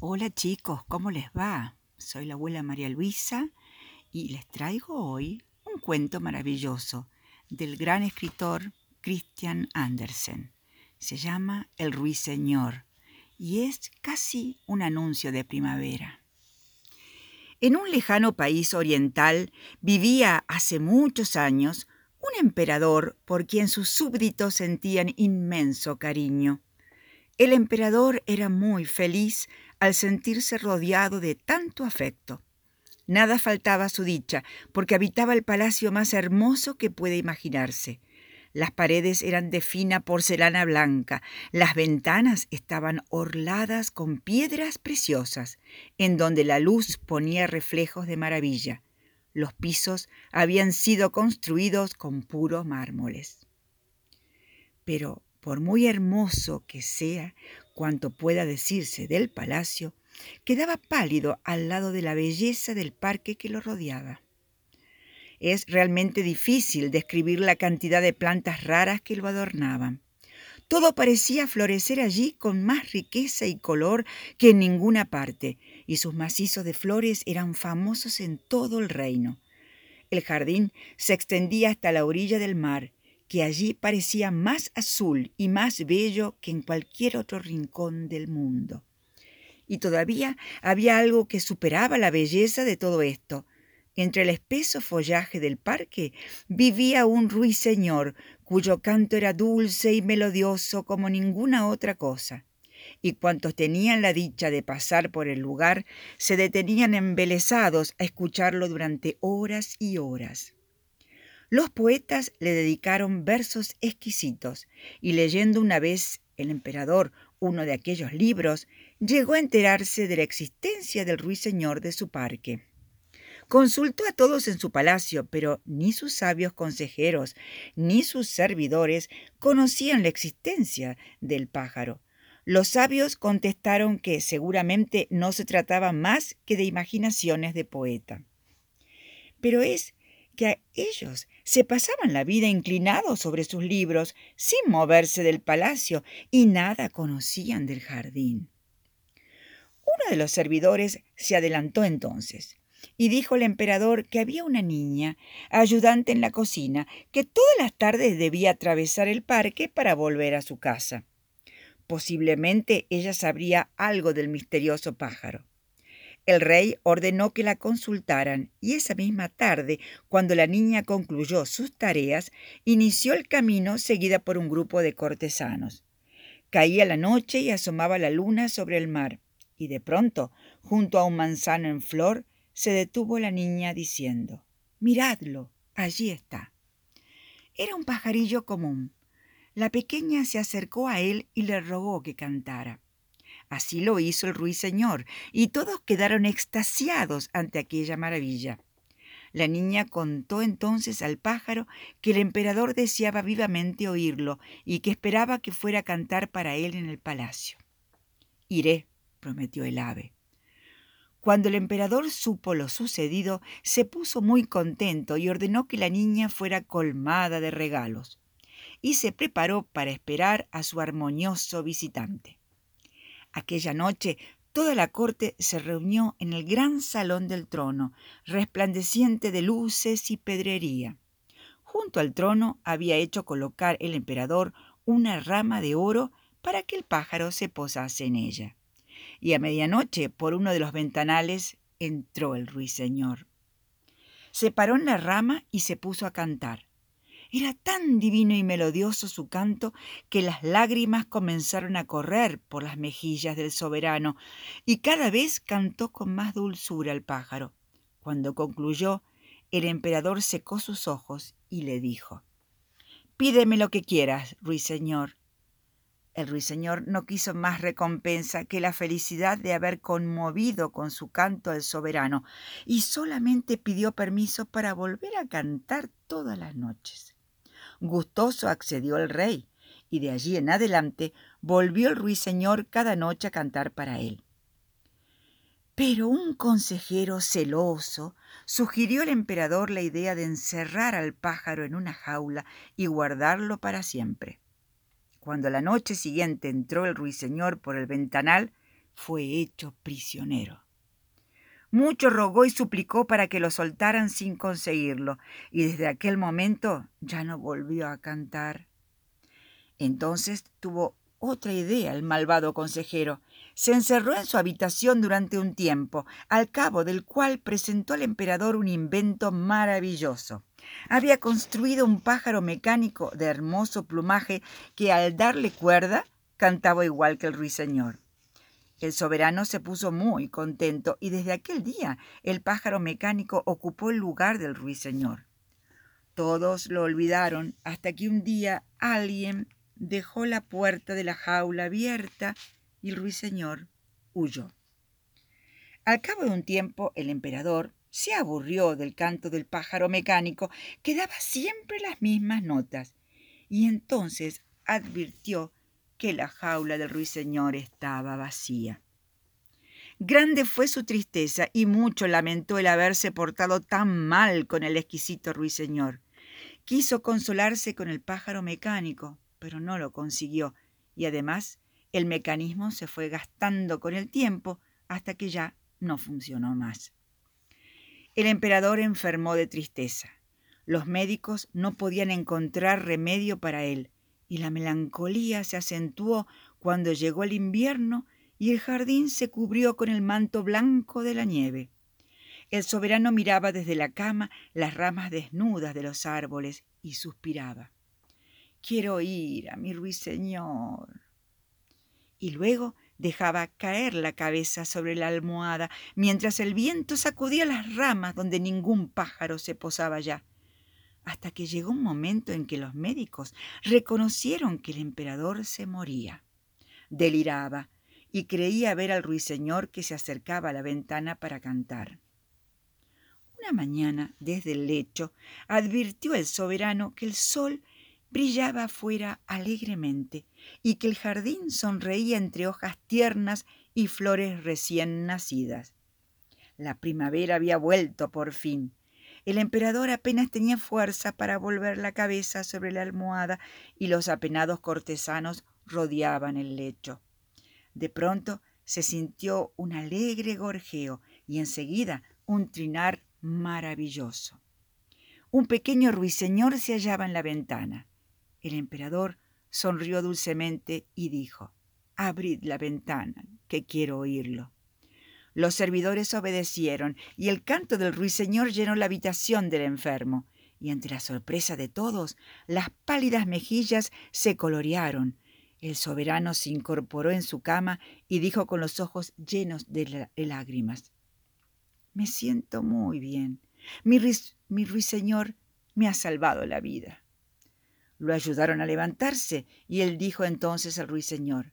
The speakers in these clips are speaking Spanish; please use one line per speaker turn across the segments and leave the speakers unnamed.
Hola chicos, ¿cómo les va? Soy la abuela María Luisa y les traigo hoy un cuento maravilloso del gran escritor Christian Andersen. Se llama El ruiseñor y es casi un anuncio de primavera. En un lejano país oriental vivía hace muchos años un emperador por quien sus súbditos sentían inmenso cariño. El emperador era muy feliz al sentirse rodeado de tanto afecto. Nada faltaba a su dicha, porque habitaba el palacio más hermoso que puede imaginarse. Las paredes eran de fina porcelana blanca, las ventanas estaban orladas con piedras preciosas, en donde la luz ponía reflejos de maravilla. Los pisos habían sido construidos con puros mármoles. Pero por muy hermoso que sea cuanto pueda decirse del palacio, quedaba pálido al lado de la belleza del parque que lo rodeaba. Es realmente difícil describir la cantidad de plantas raras que lo adornaban. Todo parecía florecer allí con más riqueza y color que en ninguna parte, y sus macizos de flores eran famosos en todo el reino. El jardín se extendía hasta la orilla del mar, que allí parecía más azul y más bello que en cualquier otro rincón del mundo. Y todavía había algo que superaba la belleza de todo esto. Entre el espeso follaje del parque vivía un ruiseñor cuyo canto era dulce y melodioso como ninguna otra cosa. Y cuantos tenían la dicha de pasar por el lugar se detenían embelesados a escucharlo durante horas y horas. Los poetas le dedicaron versos exquisitos y leyendo una vez el emperador uno de aquellos libros, llegó a enterarse de la existencia del ruiseñor de su parque. Consultó a todos en su palacio, pero ni sus sabios consejeros ni sus servidores conocían la existencia del pájaro. Los sabios contestaron que seguramente no se trataba más que de imaginaciones de poeta. Pero es que ellos se pasaban la vida inclinados sobre sus libros, sin moverse del palacio, y nada conocían del jardín. Uno de los servidores se adelantó entonces y dijo al emperador que había una niña, ayudante en la cocina, que todas las tardes debía atravesar el parque para volver a su casa. Posiblemente ella sabría algo del misterioso pájaro. El rey ordenó que la consultaran y esa misma tarde, cuando la niña concluyó sus tareas, inició el camino seguida por un grupo de cortesanos. Caía la noche y asomaba la luna sobre el mar, y de pronto, junto a un manzano en flor, se detuvo la niña diciendo, Miradlo, allí está. Era un pajarillo común. La pequeña se acercó a él y le rogó que cantara. Así lo hizo el ruiseñor, y todos quedaron extasiados ante aquella maravilla. La niña contó entonces al pájaro que el emperador deseaba vivamente oírlo y que esperaba que fuera a cantar para él en el palacio. Iré, prometió el ave. Cuando el emperador supo lo sucedido, se puso muy contento y ordenó que la niña fuera colmada de regalos, y se preparó para esperar a su armonioso visitante. Aquella noche toda la corte se reunió en el gran salón del trono, resplandeciente de luces y pedrería. Junto al trono había hecho colocar el emperador una rama de oro para que el pájaro se posase en ella. Y a medianoche, por uno de los ventanales, entró el ruiseñor. Se paró en la rama y se puso a cantar. Era tan divino y melodioso su canto que las lágrimas comenzaron a correr por las mejillas del soberano, y cada vez cantó con más dulzura el pájaro. Cuando concluyó, el emperador secó sus ojos y le dijo, Pídeme lo que quieras, ruiseñor. El ruiseñor no quiso más recompensa que la felicidad de haber conmovido con su canto al soberano, y solamente pidió permiso para volver a cantar todas las noches. Gustoso accedió el rey, y de allí en adelante volvió el ruiseñor cada noche a cantar para él. Pero un consejero celoso sugirió al emperador la idea de encerrar al pájaro en una jaula y guardarlo para siempre. Cuando la noche siguiente entró el ruiseñor por el ventanal, fue hecho prisionero. Mucho rogó y suplicó para que lo soltaran sin conseguirlo, y desde aquel momento ya no volvió a cantar. Entonces tuvo otra idea el malvado consejero. Se encerró en su habitación durante un tiempo, al cabo del cual presentó al emperador un invento maravilloso. Había construido un pájaro mecánico de hermoso plumaje que al darle cuerda cantaba igual que el ruiseñor. El soberano se puso muy contento y desde aquel día el pájaro mecánico ocupó el lugar del ruiseñor. Todos lo olvidaron hasta que un día alguien dejó la puerta de la jaula abierta y el ruiseñor huyó. Al cabo de un tiempo el emperador se aburrió del canto del pájaro mecánico que daba siempre las mismas notas y entonces advirtió que la jaula del ruiseñor estaba vacía. Grande fue su tristeza y mucho lamentó el haberse portado tan mal con el exquisito ruiseñor. Quiso consolarse con el pájaro mecánico, pero no lo consiguió, y además el mecanismo se fue gastando con el tiempo hasta que ya no funcionó más. El emperador enfermó de tristeza. Los médicos no podían encontrar remedio para él, y la melancolía se acentuó cuando llegó el invierno y el jardín se cubrió con el manto blanco de la nieve. El soberano miraba desde la cama las ramas desnudas de los árboles y suspiraba. Quiero ir a mi ruiseñor. Y luego dejaba caer la cabeza sobre la almohada mientras el viento sacudía las ramas donde ningún pájaro se posaba ya hasta que llegó un momento en que los médicos reconocieron que el emperador se moría. Deliraba y creía ver al ruiseñor que se acercaba a la ventana para cantar. Una mañana, desde el lecho, advirtió el soberano que el sol brillaba afuera alegremente y que el jardín sonreía entre hojas tiernas y flores recién nacidas. La primavera había vuelto por fin el emperador apenas tenía fuerza para volver la cabeza sobre la almohada y los apenados cortesanos rodeaban el lecho. De pronto se sintió un alegre gorjeo y enseguida un trinar maravilloso. Un pequeño ruiseñor se hallaba en la ventana. El emperador sonrió dulcemente y dijo, Abrid la ventana, que quiero oírlo. Los servidores obedecieron y el canto del ruiseñor llenó la habitación del enfermo. Y ante la sorpresa de todos, las pálidas mejillas se colorearon. El soberano se incorporó en su cama y dijo con los ojos llenos de lágrimas, Me siento muy bien. Mi, mi ruiseñor me ha salvado la vida. Lo ayudaron a levantarse y él dijo entonces al ruiseñor,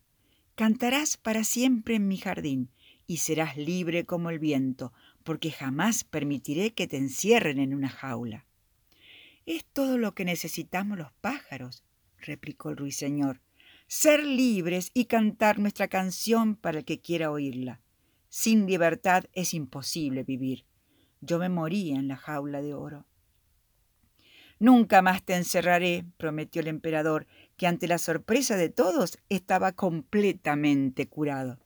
Cantarás para siempre en mi jardín y serás libre como el viento, porque jamás permitiré que te encierren en una jaula. Es todo lo que necesitamos los pájaros, replicó el ruiseñor, ser libres y cantar nuestra canción para el que quiera oírla. Sin libertad es imposible vivir. Yo me moría en la jaula de oro. Nunca más te encerraré, prometió el emperador, que ante la sorpresa de todos estaba completamente curado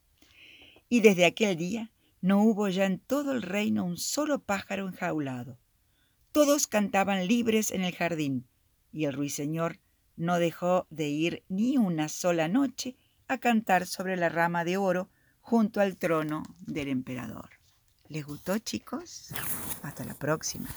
y desde aquel día no hubo ya en todo el reino un solo pájaro enjaulado. Todos cantaban libres en el jardín, y el ruiseñor no dejó de ir ni una sola noche a cantar sobre la rama de oro junto al trono del emperador. ¿Les gustó, chicos? Hasta la próxima.